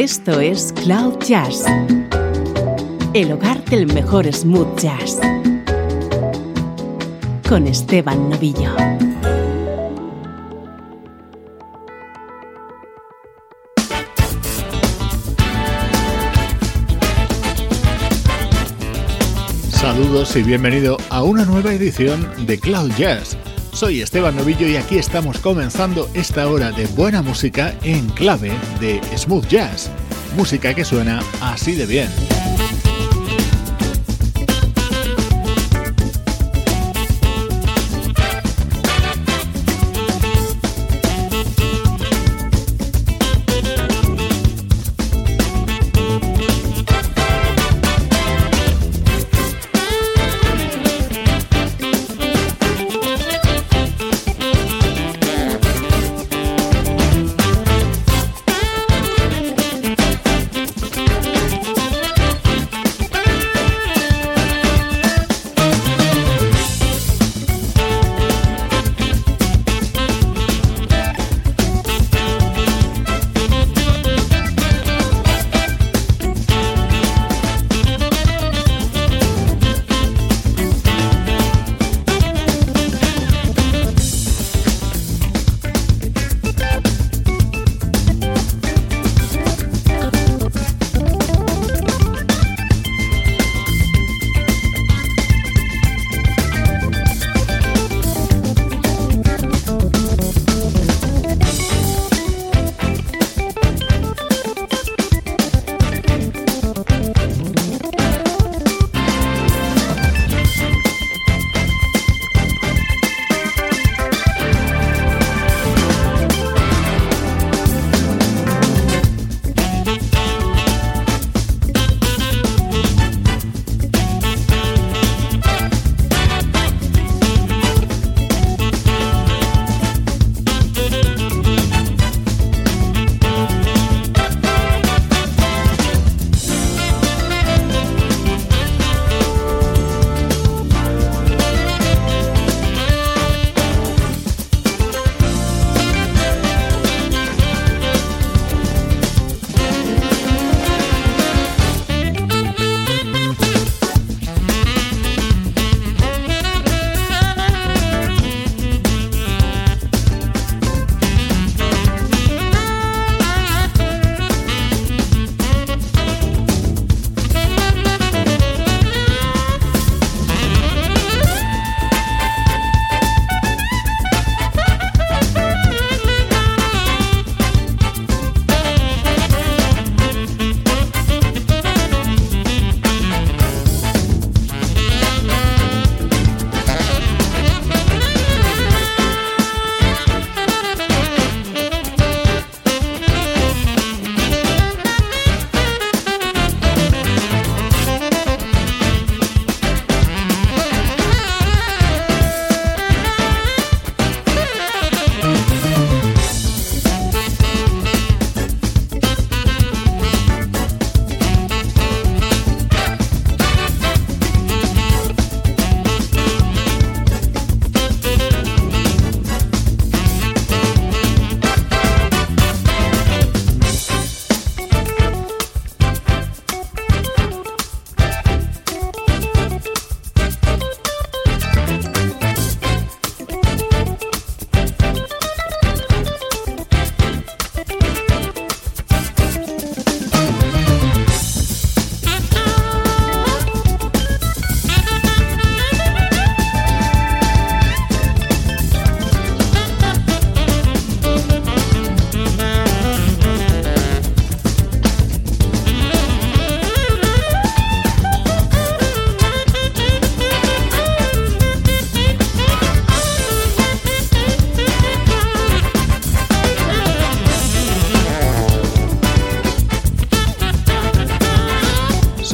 Esto es Cloud Jazz, el hogar del mejor smooth jazz, con Esteban Novillo. Saludos y bienvenido a una nueva edición de Cloud Jazz. Soy Esteban Novillo y aquí estamos comenzando esta hora de buena música en clave de smooth jazz. Música que suena así de bien.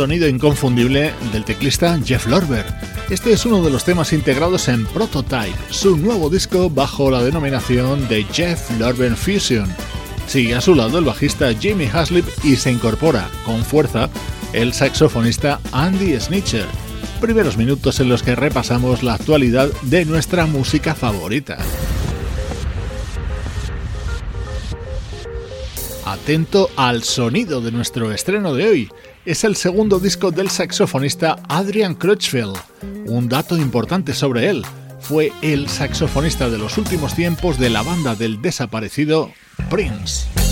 Sonido inconfundible del teclista Jeff Lorber. Este es uno de los temas integrados en Prototype, su nuevo disco bajo la denominación de Jeff Lorber Fusion. Sigue a su lado el bajista Jimmy Haslip y se incorpora con fuerza el saxofonista Andy Snitcher. Primeros minutos en los que repasamos la actualidad de nuestra música favorita. Atento al sonido de nuestro estreno de hoy. Es el segundo disco del saxofonista Adrian Crutchfield. Un dato importante sobre él. Fue el saxofonista de los últimos tiempos de la banda del desaparecido Prince.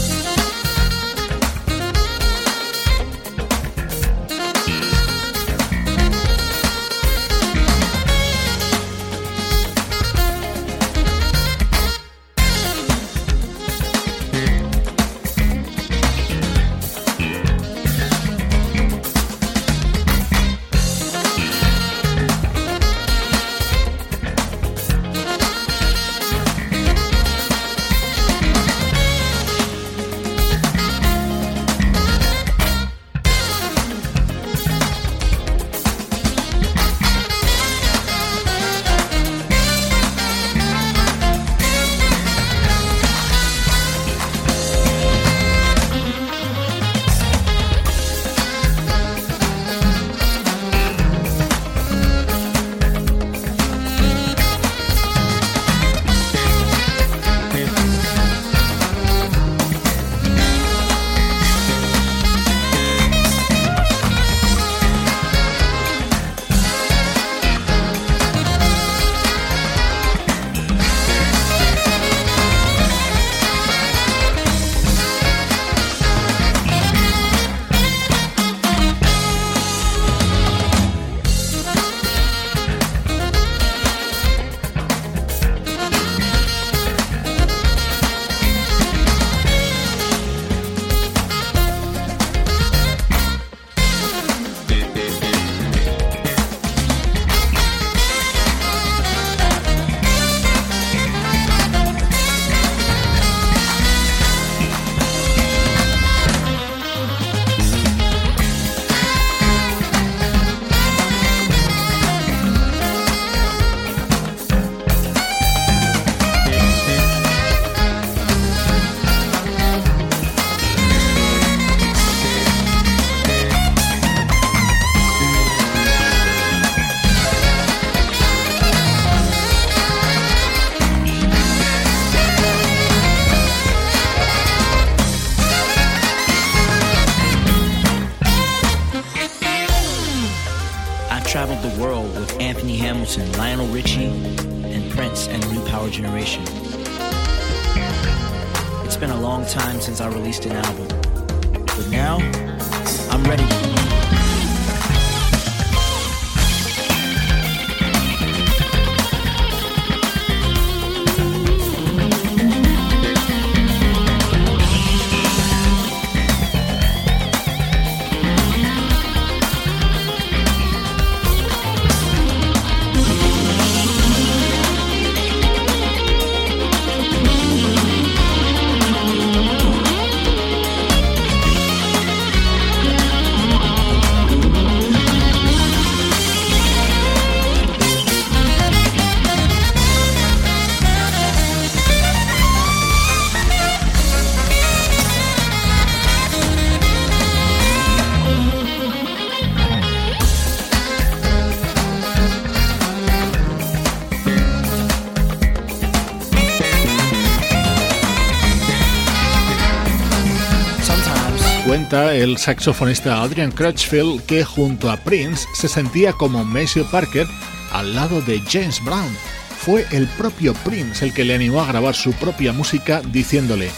El saxofonista Adrian Crutchfield que junto a Prince se sentía como Maceo Parker al lado de James Brown. Fue el propio Prince el que le animó a grabar su propia música diciéndole,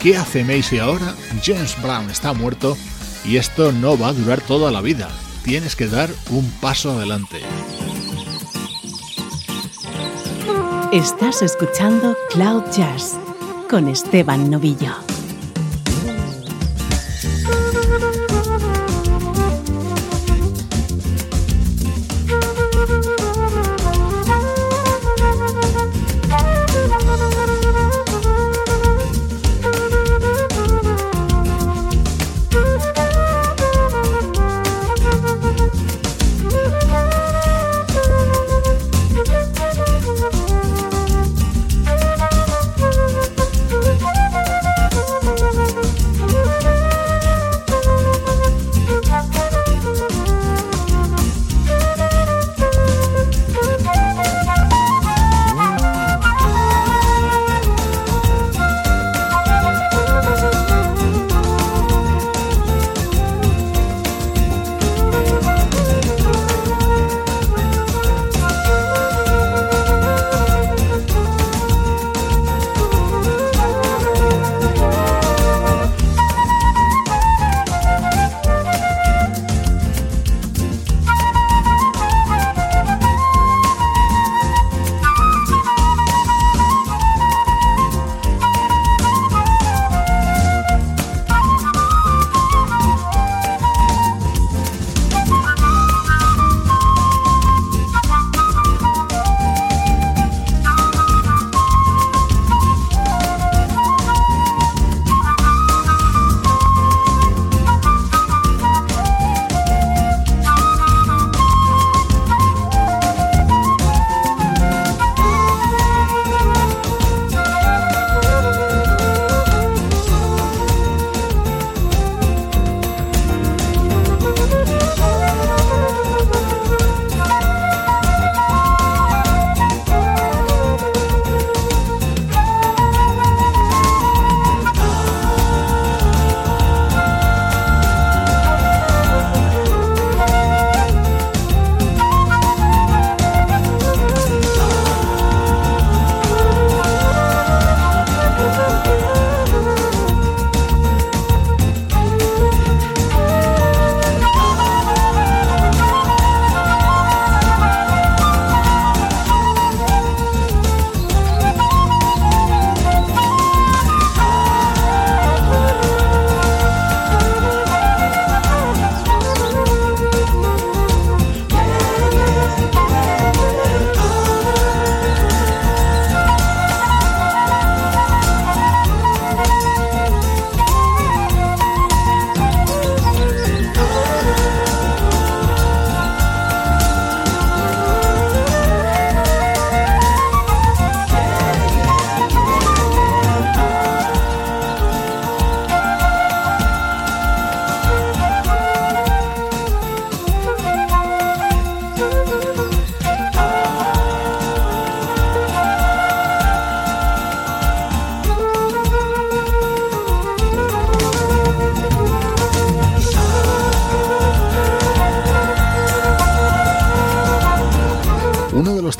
¿qué hace Macy ahora? James Brown está muerto y esto no va a durar toda la vida. Tienes que dar un paso adelante. Estás escuchando Cloud Jazz con Esteban Novillo.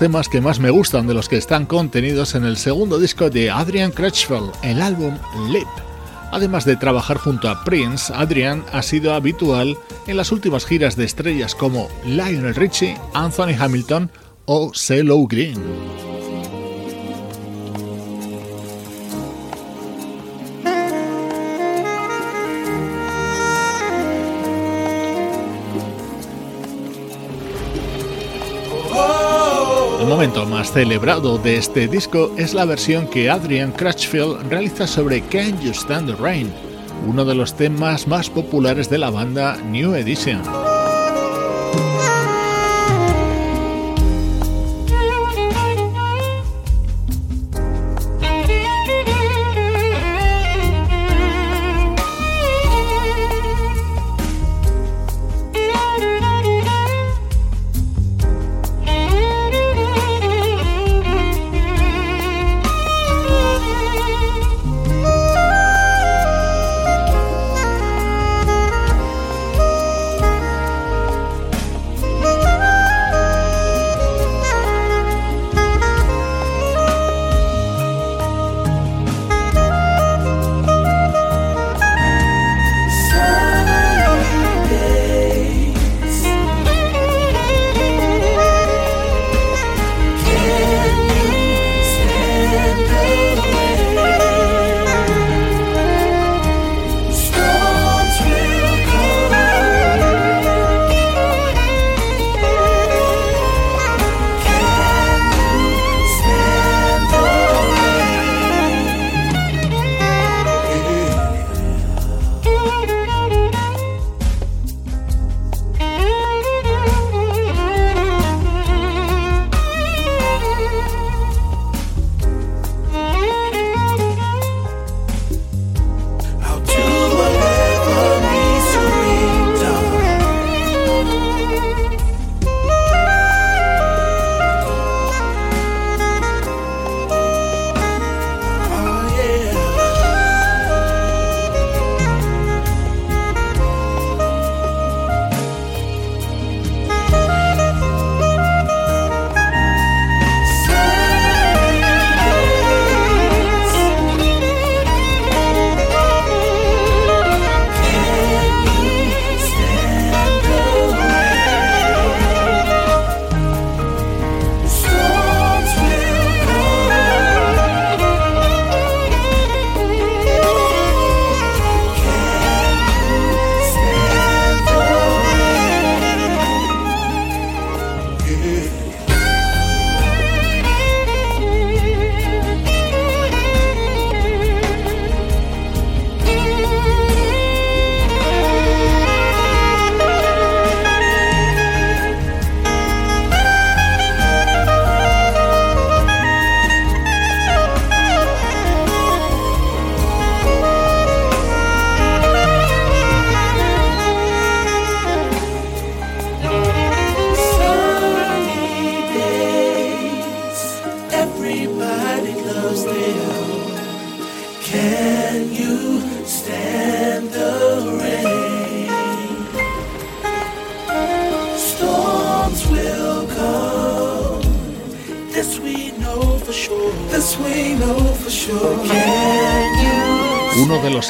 Temas que más me gustan de los que están contenidos en el segundo disco de Adrian Crutchfield, el álbum Lip. Además de trabajar junto a Prince, Adrian ha sido habitual en las últimas giras de estrellas como Lionel Richie, Anthony Hamilton o CeeLo Green. Momento más celebrado de este disco es la versión que Adrian Crutchfield realiza sobre Can You Stand the Rain, uno de los temas más populares de la banda New Edition.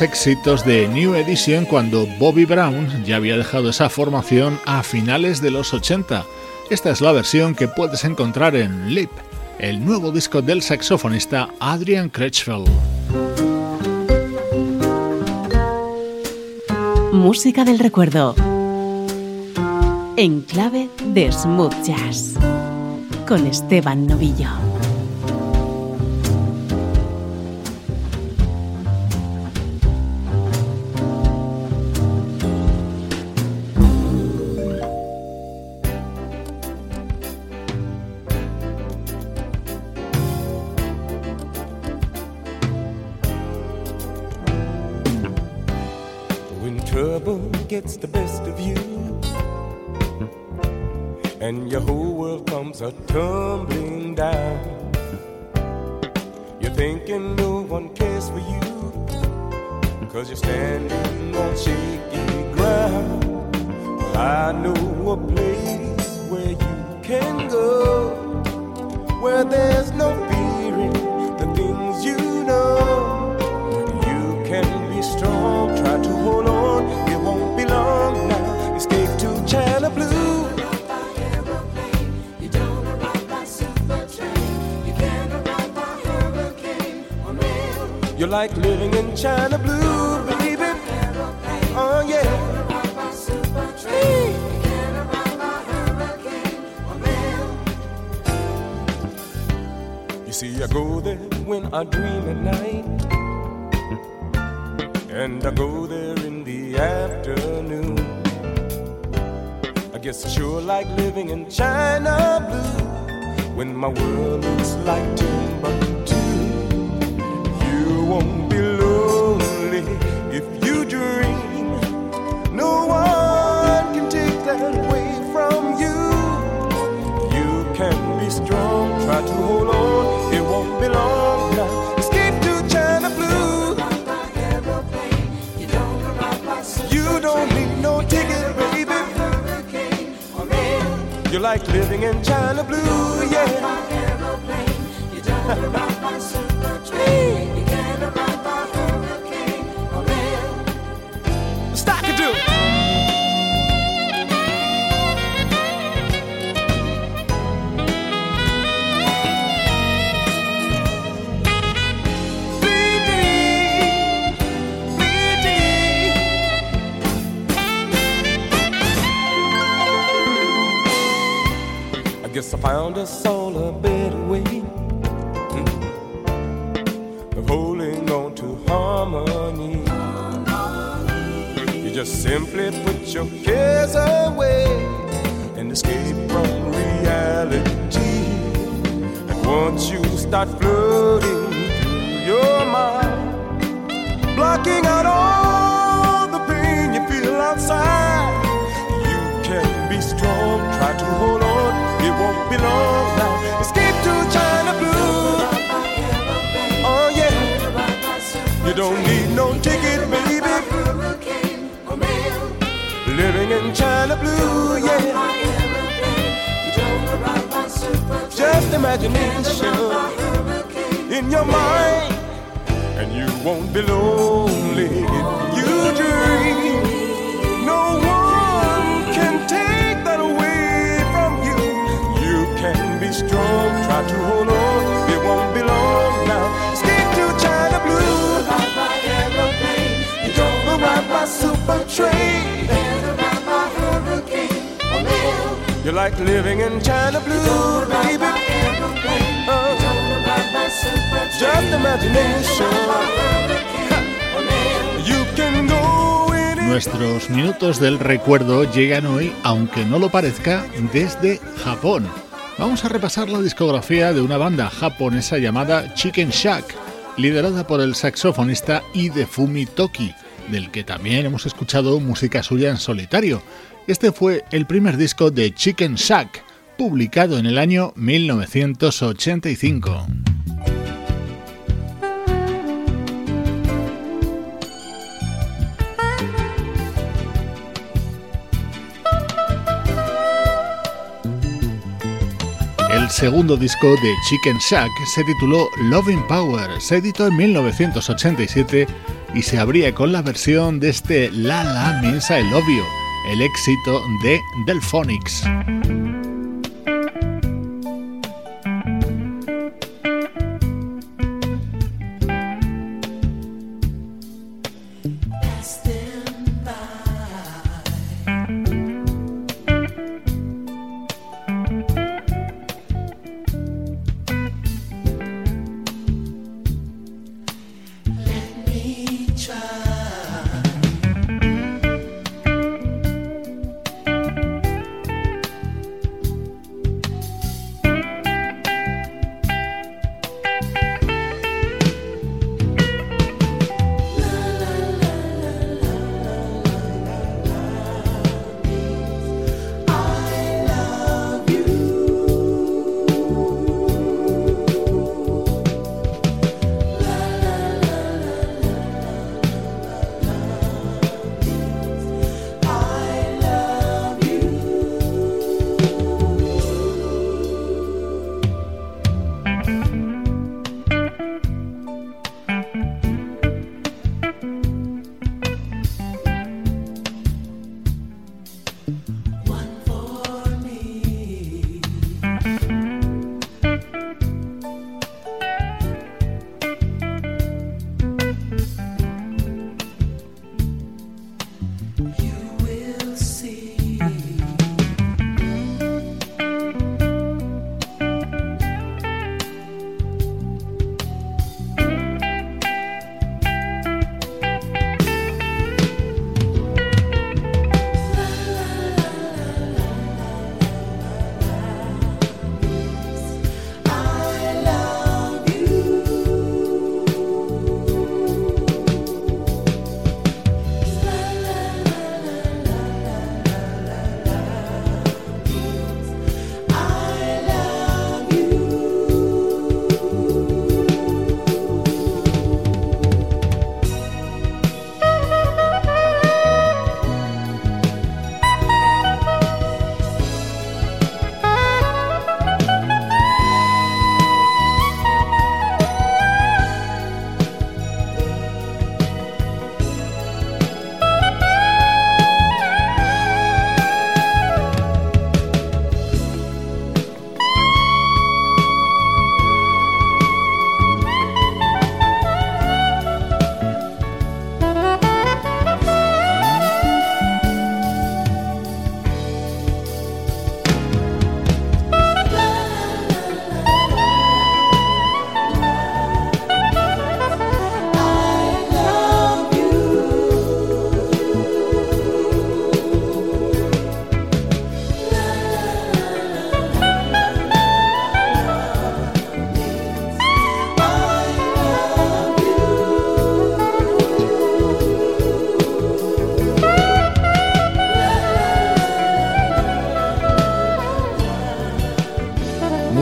Éxitos de New Edition cuando Bobby Brown ya había dejado esa formación a finales de los 80. Esta es la versión que puedes encontrar en Lip, el nuevo disco del saxofonista Adrian Crutchfield. Música del recuerdo. En clave de smooth jazz. Con Esteban Novillo. Like living in China Blue, baby. Oh yeah. You see, I go there when I dream at night, and I go there in the afternoon. I guess I sure like living in China blue when my world looks like Timbuktu. Just simply put your cares away and escape from reality. And once you start floating through your mind, blocking out all the pain you feel outside, you can be strong. Try to hold on it won't be long now. Escape to China Blue. Oh yeah. You don't need no In China Blue, yeah. Just imagination in your mind, and you won't be lonely you dream. No one can take that away from you. You can be strong, try to hold on. It won't be long now. Escape to China Blue. You don't ride by super train. You like living in China Blue, baby. Oh. Just imagination. Nuestros minutos del recuerdo llegan hoy, aunque no lo parezca, desde Japón. Vamos a repasar la discografía de una banda japonesa llamada Chicken Shack, liderada por el saxofonista Hidefumi Toki, del que también hemos escuchado música suya en solitario. Este fue el primer disco de Chicken Shack, publicado en el año 1985. El segundo disco de Chicken Shack se tituló Loving Power, se editó en 1987 y se abría con la versión de este La La I Love You, el éxito de Delphonics.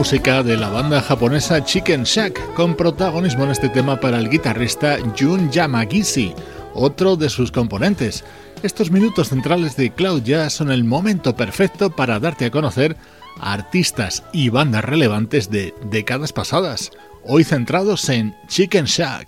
música de la banda japonesa Chicken Shack, con protagonismo en este tema para el guitarrista Jun Yamagishi, otro de sus componentes. Estos minutos centrales de Cloud Jazz son el momento perfecto para darte a conocer a artistas y bandas relevantes de décadas pasadas, hoy centrados en Chicken Shack.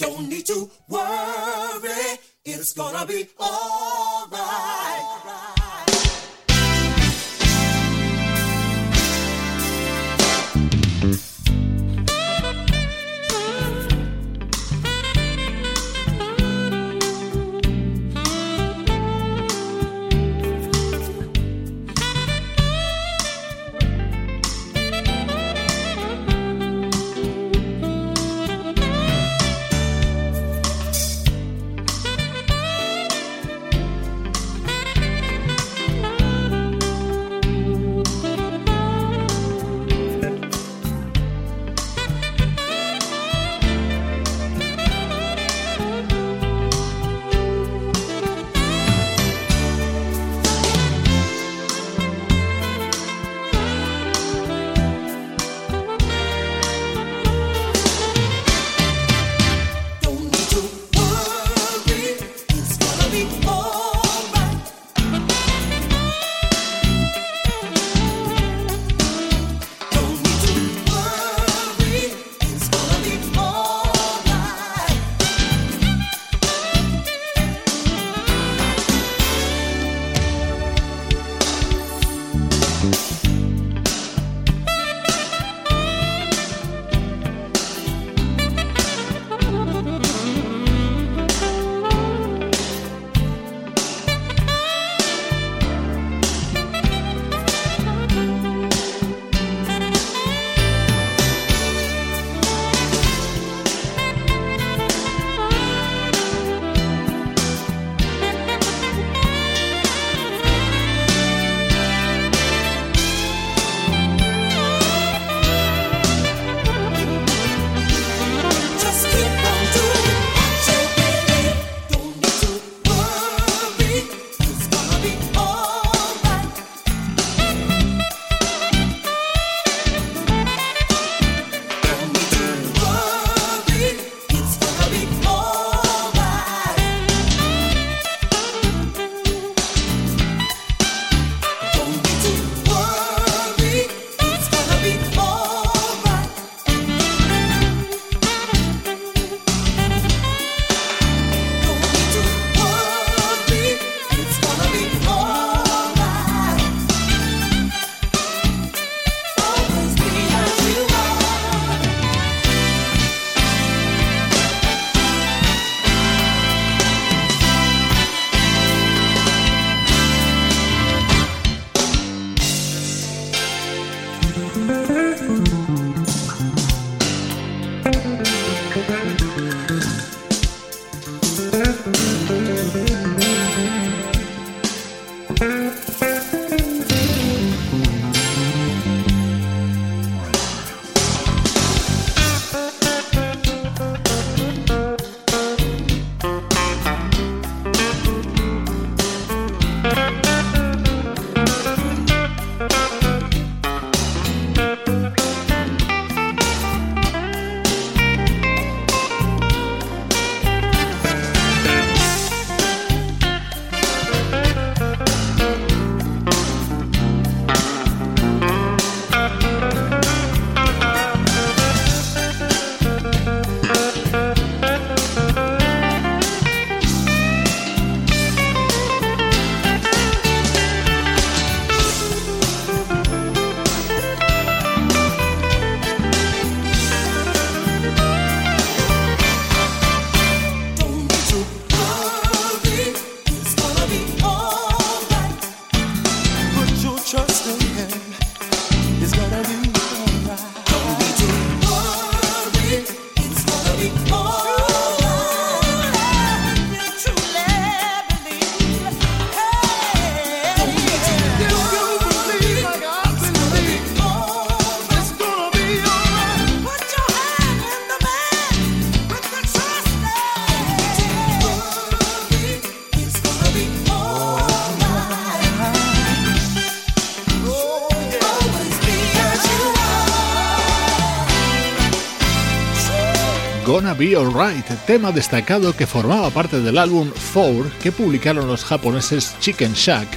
Alright, tema destacado que formaba parte del álbum Four que publicaron los japoneses Chicken Shack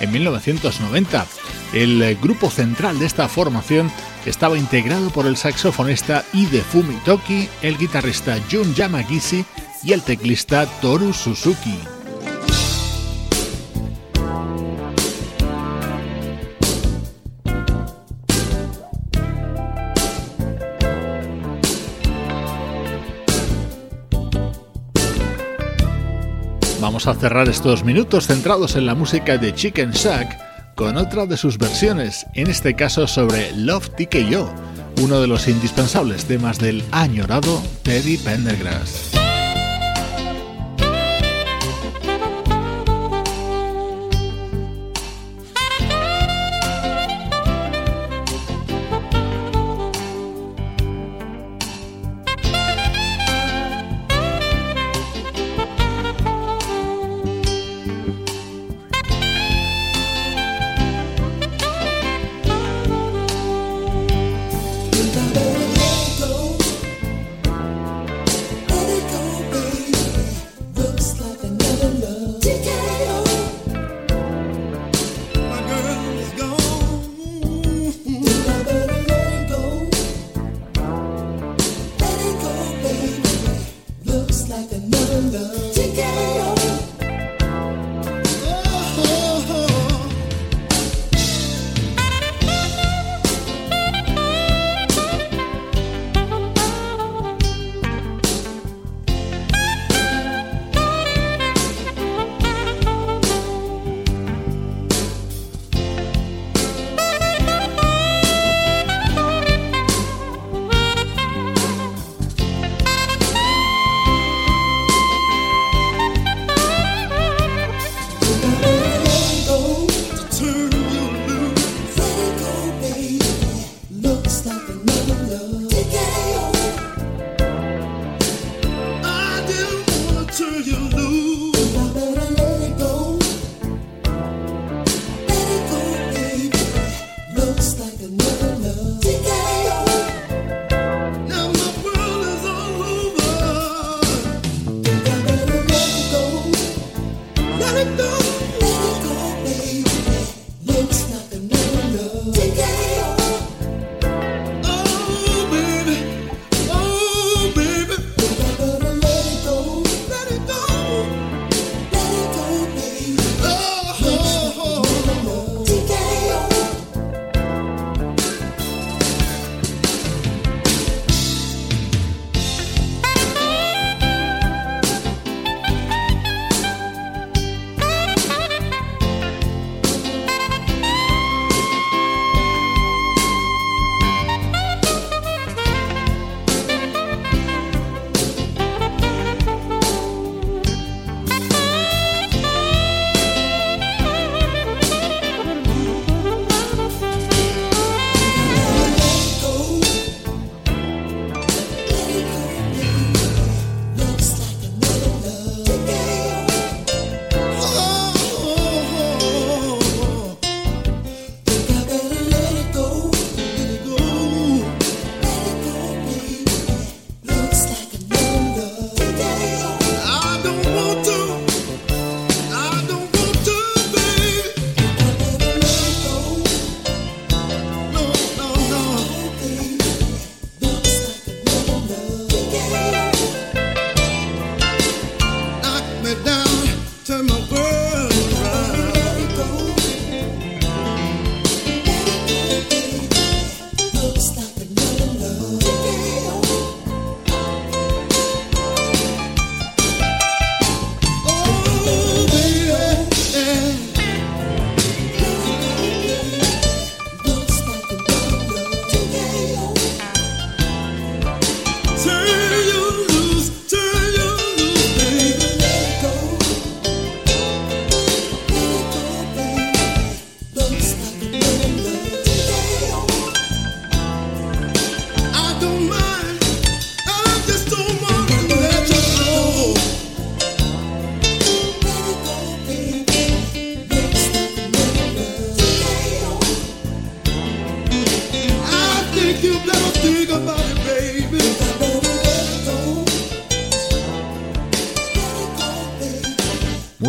en 1990. El grupo central de esta formación estaba integrado por el saxofonista Ide Fumitoki, el guitarrista Jun Yamagishi y el teclista Toru Suzuki. Vamos a cerrar estos minutos centrados en la música de Chicken Shack con otra de sus versiones, en este caso sobre Love TKO, uno de los indispensables temas del añorado Teddy Pendergrass.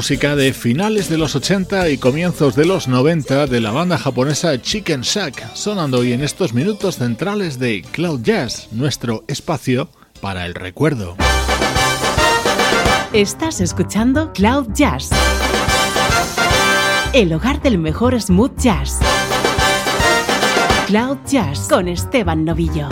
Música de finales de los 80 y comienzos de los 90 de la banda japonesa Chicken Shack, sonando hoy en estos minutos centrales de Cloud Jazz, nuestro espacio para el recuerdo. Estás escuchando Cloud Jazz, el hogar del mejor smooth jazz. Cloud Jazz con Esteban Novillo.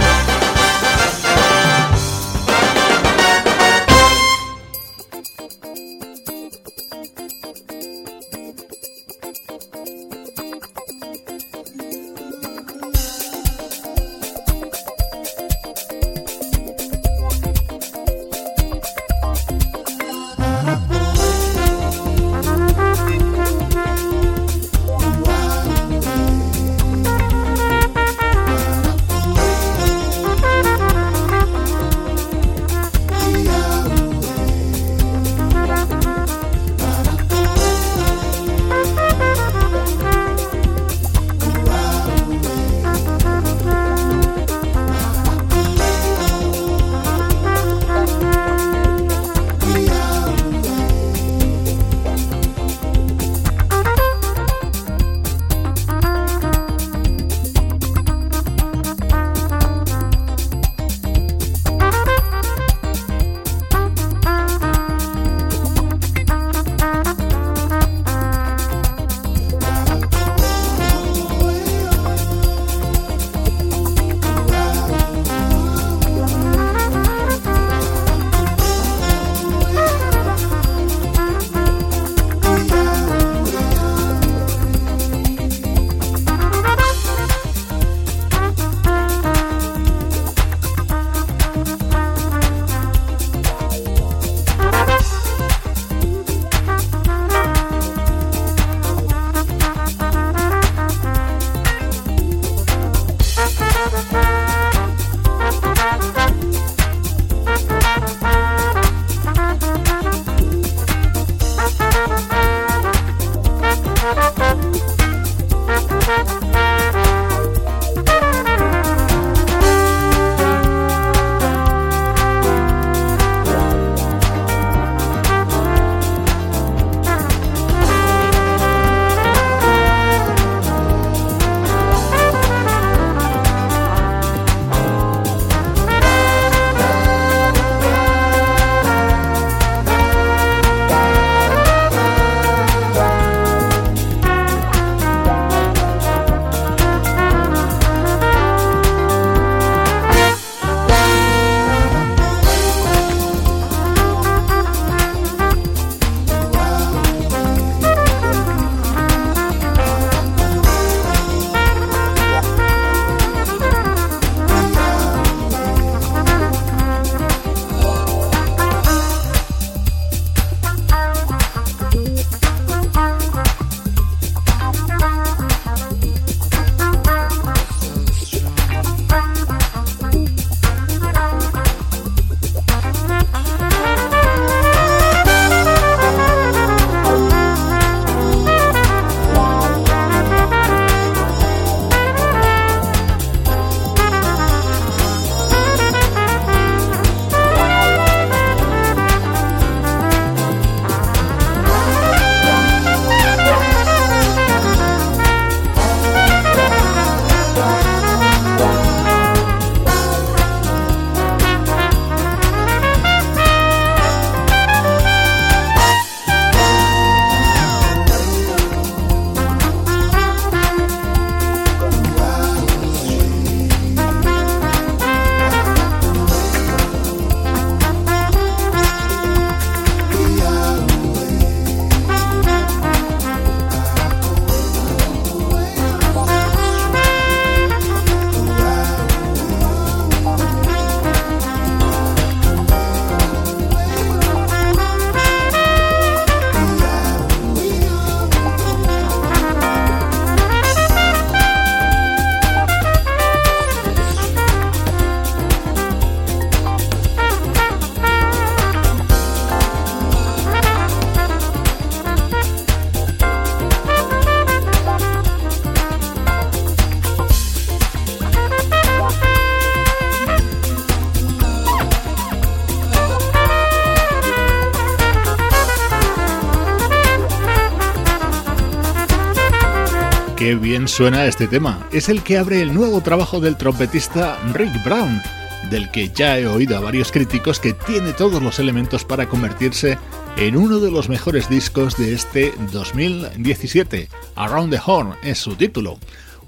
Suena este tema. Es el que abre el nuevo trabajo del trompetista Rick Brown, del que ya he oído a varios críticos que tiene todos los elementos para convertirse en uno de los mejores discos de este 2017. Around the Horn es su título.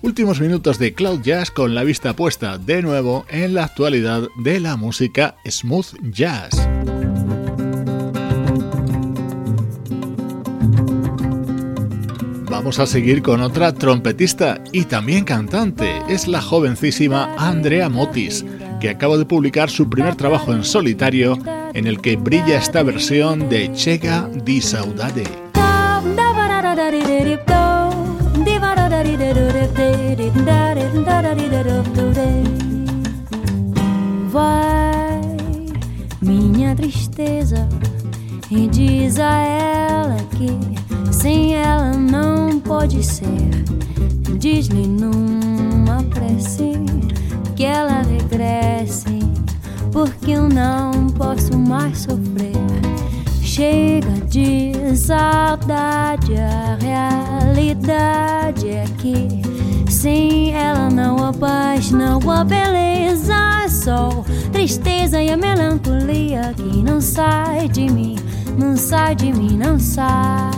Últimos minutos de Cloud Jazz con la vista puesta de nuevo en la actualidad de la música smooth jazz. Vamos a seguir con otra trompetista y también cantante. Es la jovencísima Andrea Motis, que acaba de publicar su primer trabajo en solitario en el que brilla esta versión de Chega di Saudade. Saudade, a realidade é que sem ela não há paz, não há beleza, sol, tristeza e a melancolia que não sai de mim, não sai de mim, não sai.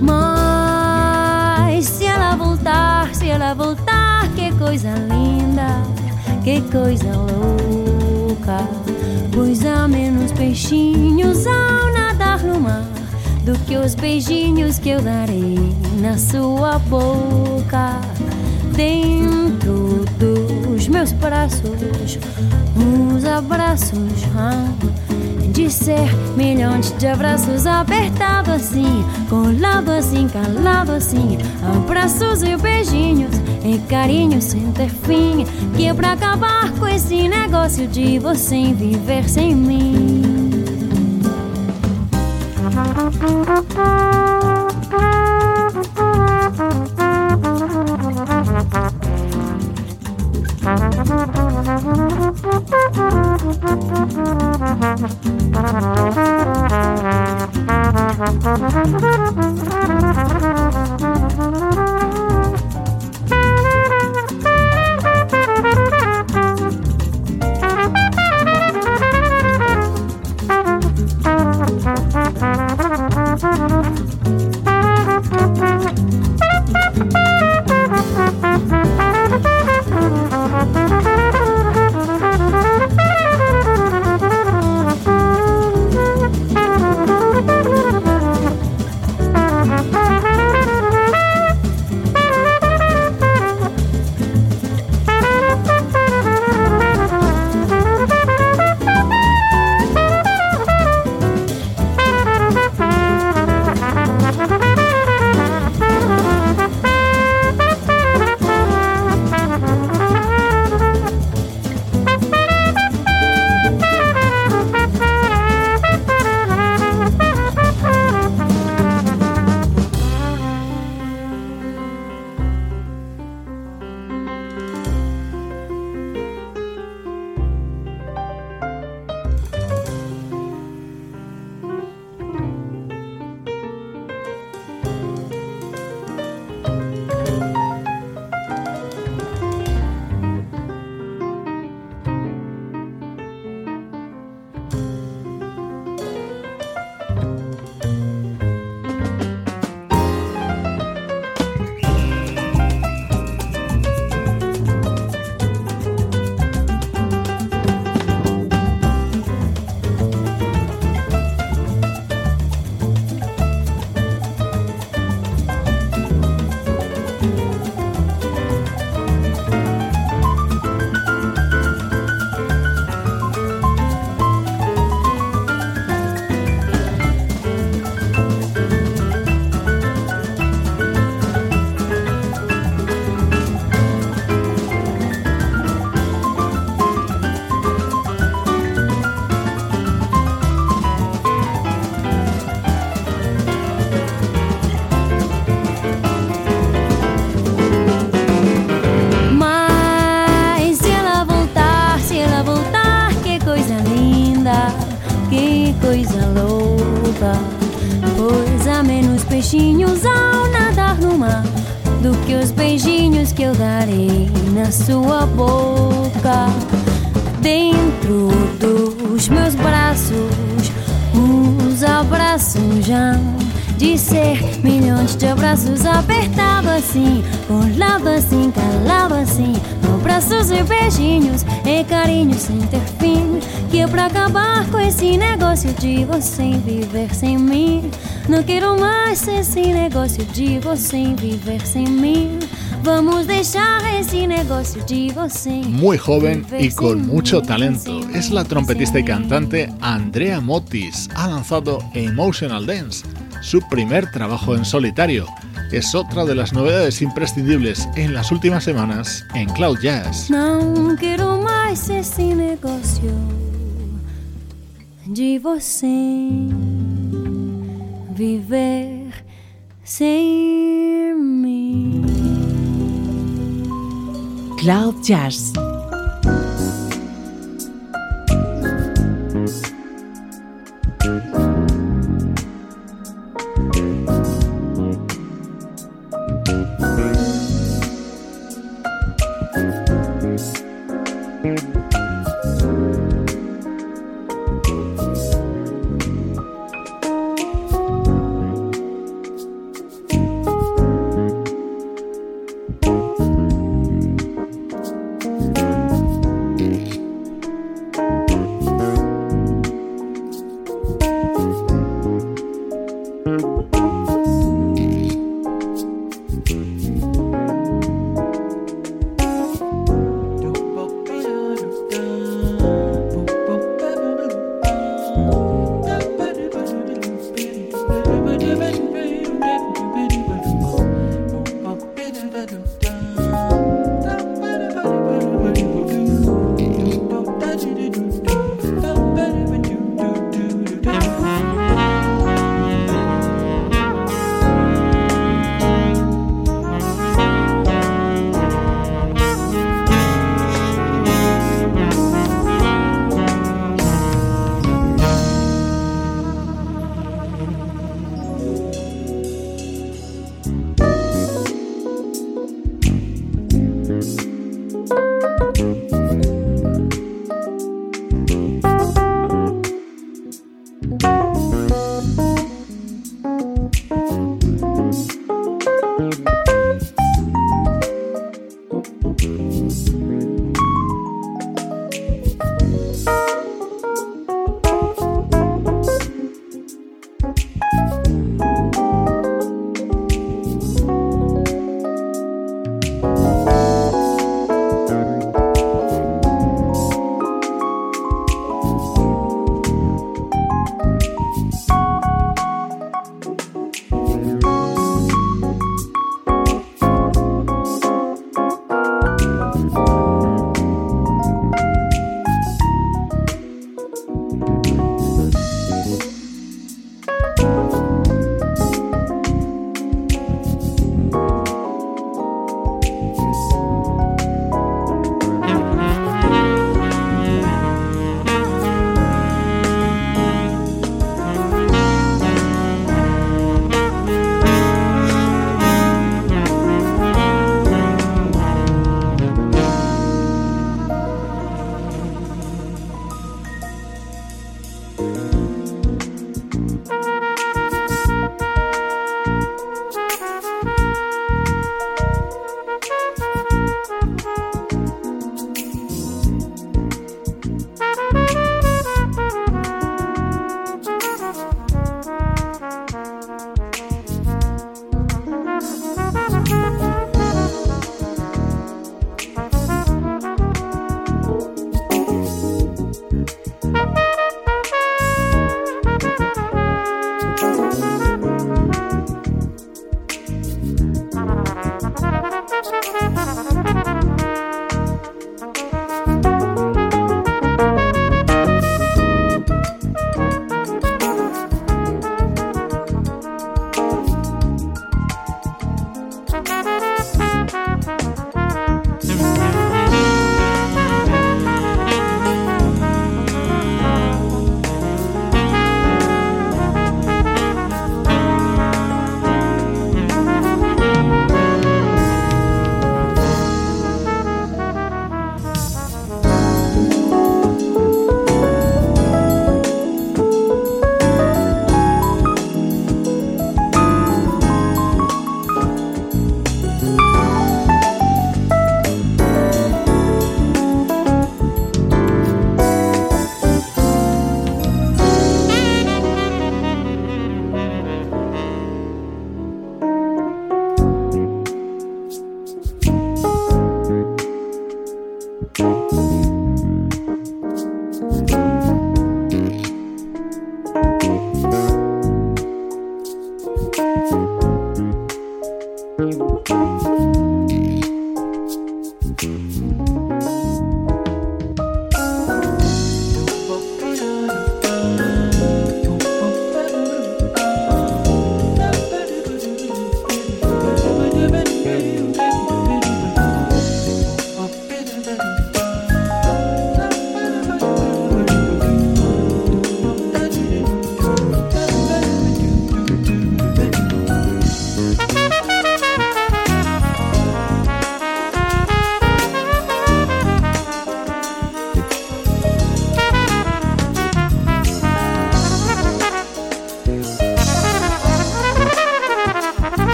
Mas se ela voltar, se ela voltar, que coisa linda, que coisa louca. Pois há menos peixinhos ao nadar no mar do que os beijinhos que eu darei na sua boca. Dentro dos meus braços, uns abraços. De ser milhões de abraços apertados assim, colado assim, calado assim, abraços e beijinhos e carinhos sem ter fim, que é pra acabar com esse negócio de você viver sem mim. Thank you. Sua boca. Dentro dos meus braços, os abraços já de ser milhões de abraços apertado assim, colado assim, calado assim, abraços e beijinhos e carinhos sem ter fim. Que é pra acabar com esse negócio de você viver sem mim. Não quero mais esse negócio de você viver sem mim. Vamos dejar negocio Muy joven y con mucho talento. Es la trompetista y cantante Andrea Motis. Ha lanzado Emotional Dance su primer trabajo en solitario. Es otra de las novedades imprescindibles en las últimas semanas en Cloud Jazz. No quiero más ese negocio de você viver Cloud Jazz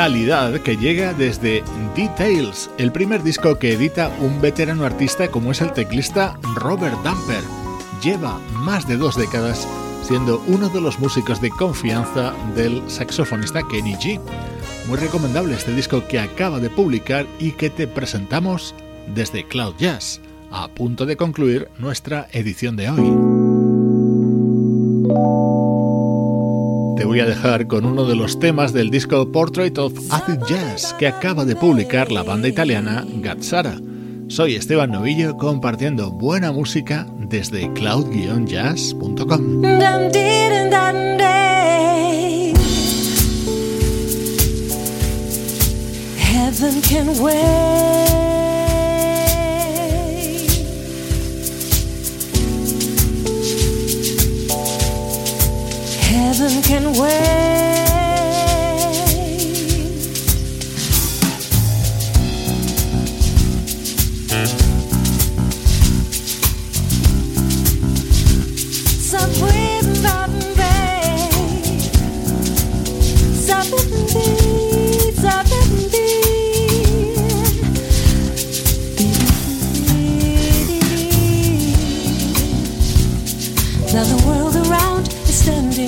calidad que llega desde Details, el primer disco que edita un veterano artista como es el teclista Robert Damper. Lleva más de dos décadas siendo uno de los músicos de confianza del saxofonista Kenny G. Muy recomendable este disco que acaba de publicar y que te presentamos desde Cloud Jazz, a punto de concluir nuestra edición de hoy. Te voy a dejar con uno de los temas del disco Portrait of Acid Jazz que acaba de publicar la banda italiana Gazzara. Soy Esteban Novillo compartiendo buena música desde cloud-jazz.com. Heaven can wait. Heaven can wait.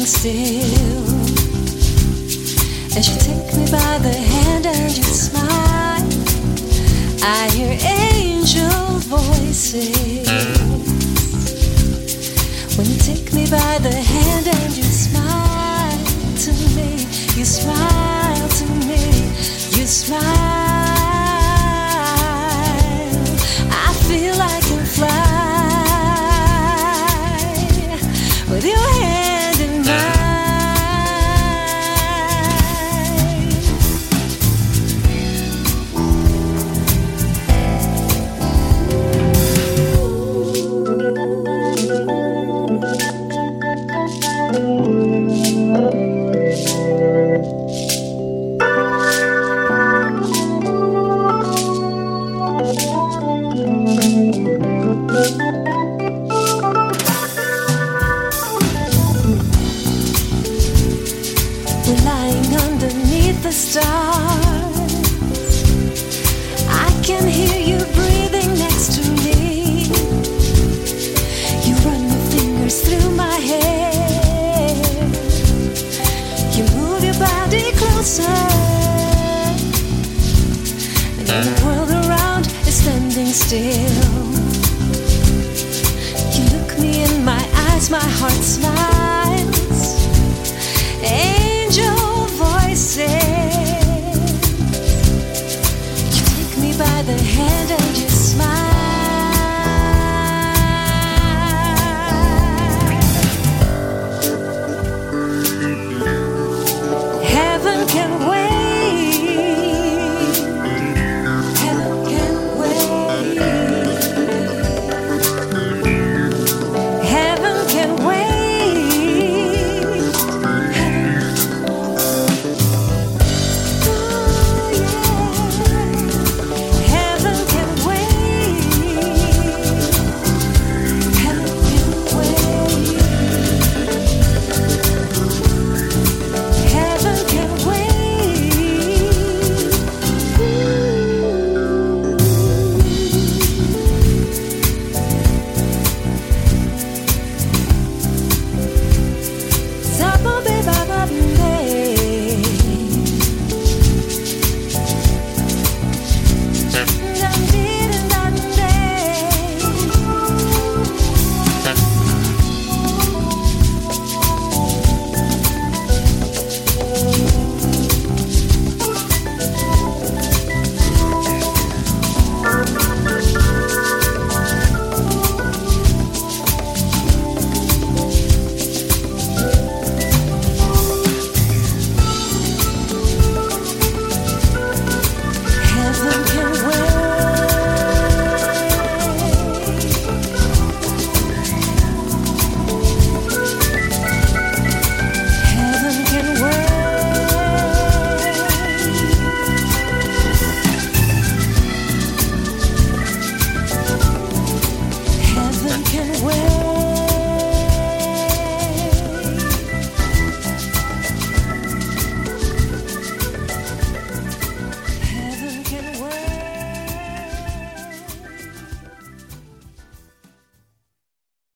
Still. As you take me by the hand and you smile, I hear angel voices. When you take me by the hand